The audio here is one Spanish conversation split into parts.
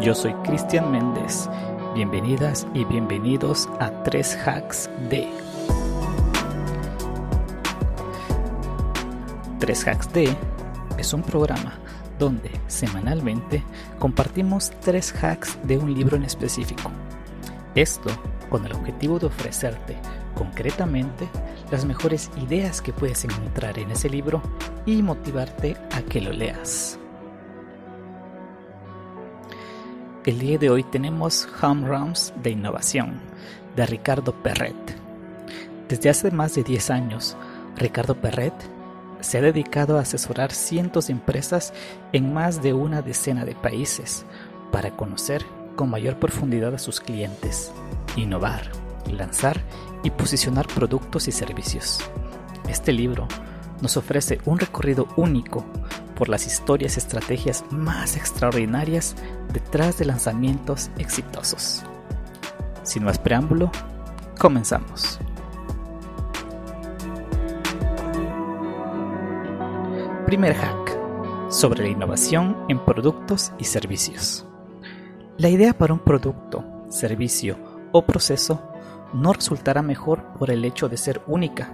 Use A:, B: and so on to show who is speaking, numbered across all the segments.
A: Yo soy Cristian Méndez. Bienvenidas y bienvenidos a 3 Hacks de 3 Hacks de es un programa donde semanalmente compartimos 3 hacks de un libro en específico. Esto con el objetivo de ofrecerte concretamente las mejores ideas que puedes encontrar en ese libro y motivarte a que lo leas. El día de hoy tenemos Home Runs de Innovación de Ricardo Perret. Desde hace más de 10 años, Ricardo Perret se ha dedicado a asesorar cientos de empresas en más de una decena de países para conocer con mayor profundidad a sus clientes, innovar, lanzar y posicionar productos y servicios. Este libro nos ofrece un recorrido único por las historias y estrategias más extraordinarias detrás de lanzamientos exitosos. Sin más preámbulo, comenzamos. Primer hack sobre la innovación en productos y servicios. La idea para un producto, servicio o proceso no resultará mejor por el hecho de ser única,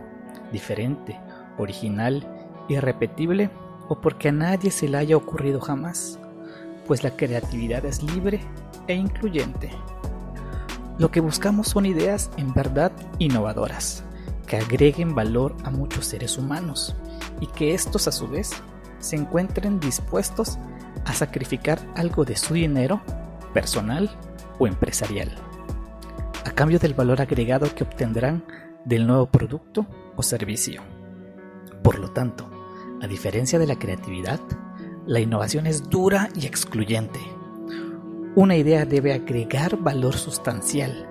A: diferente, original, irrepetible o porque a nadie se le haya ocurrido jamás, pues la creatividad es libre e incluyente. Lo que buscamos son ideas en verdad innovadoras, que agreguen valor a muchos seres humanos y que estos a su vez se encuentren dispuestos a sacrificar algo de su dinero, personal o empresarial a cambio del valor agregado que obtendrán del nuevo producto o servicio. Por lo tanto, a diferencia de la creatividad, la innovación es dura y excluyente. Una idea debe agregar valor sustancial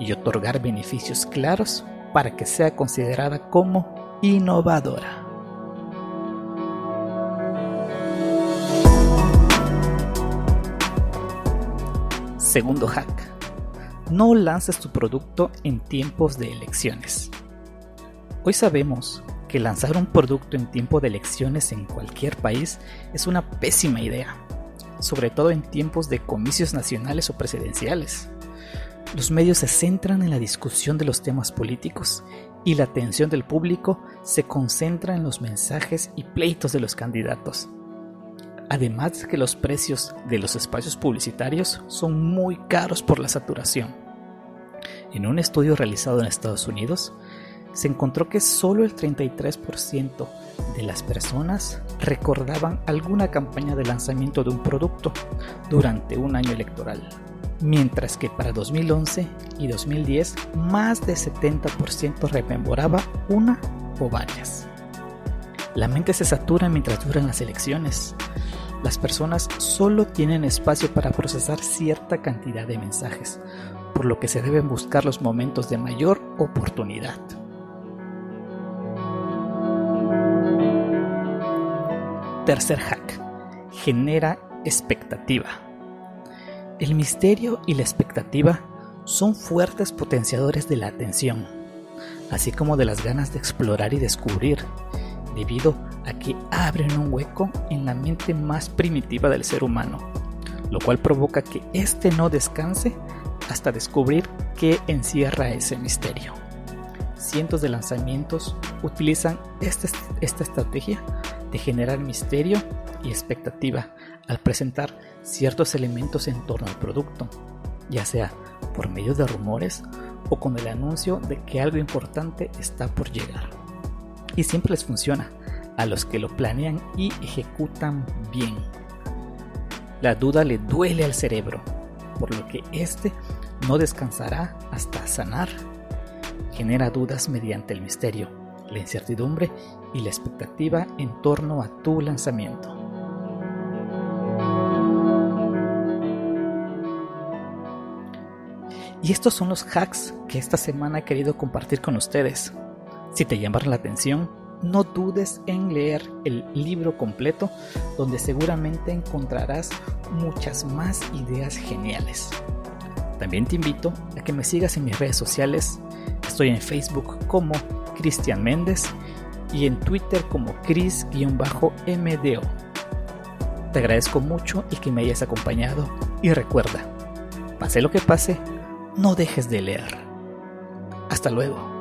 A: y otorgar beneficios claros para que sea considerada como innovadora. Segundo hack no lances tu producto en tiempos de elecciones. Hoy sabemos que lanzar un producto en tiempo de elecciones en cualquier país es una pésima idea, sobre todo en tiempos de comicios nacionales o presidenciales. Los medios se centran en la discusión de los temas políticos y la atención del público se concentra en los mensajes y pleitos de los candidatos. Además de que los precios de los espacios publicitarios son muy caros por la saturación. En un estudio realizado en Estados Unidos, se encontró que solo el 33% de las personas recordaban alguna campaña de lanzamiento de un producto durante un año electoral, mientras que para 2011 y 2010 más de 70% rememoraba una o varias. La mente se satura mientras duran las elecciones. Las personas solo tienen espacio para procesar cierta cantidad de mensajes, por lo que se deben buscar los momentos de mayor oportunidad. Tercer hack. Genera expectativa. El misterio y la expectativa son fuertes potenciadores de la atención, así como de las ganas de explorar y descubrir, debido a que abren un hueco en la mente más primitiva del ser humano, lo cual provoca que éste no descanse hasta descubrir qué encierra ese misterio. Cientos de lanzamientos utilizan esta, esta estrategia de generar misterio y expectativa al presentar ciertos elementos en torno al producto, ya sea por medio de rumores o con el anuncio de que algo importante está por llegar. Y siempre les funciona a los que lo planean y ejecutan bien. La duda le duele al cerebro, por lo que éste no descansará hasta sanar. Genera dudas mediante el misterio, la incertidumbre y la expectativa en torno a tu lanzamiento. Y estos son los hacks que esta semana he querido compartir con ustedes. Si te llamaron la atención, no dudes en leer el libro completo donde seguramente encontrarás muchas más ideas geniales. También te invito a que me sigas en mis redes sociales. Estoy en Facebook como Cristian Méndez y en Twitter como Cris-MDO. Te agradezco mucho el que me hayas acompañado y recuerda, pase lo que pase, no dejes de leer. Hasta luego.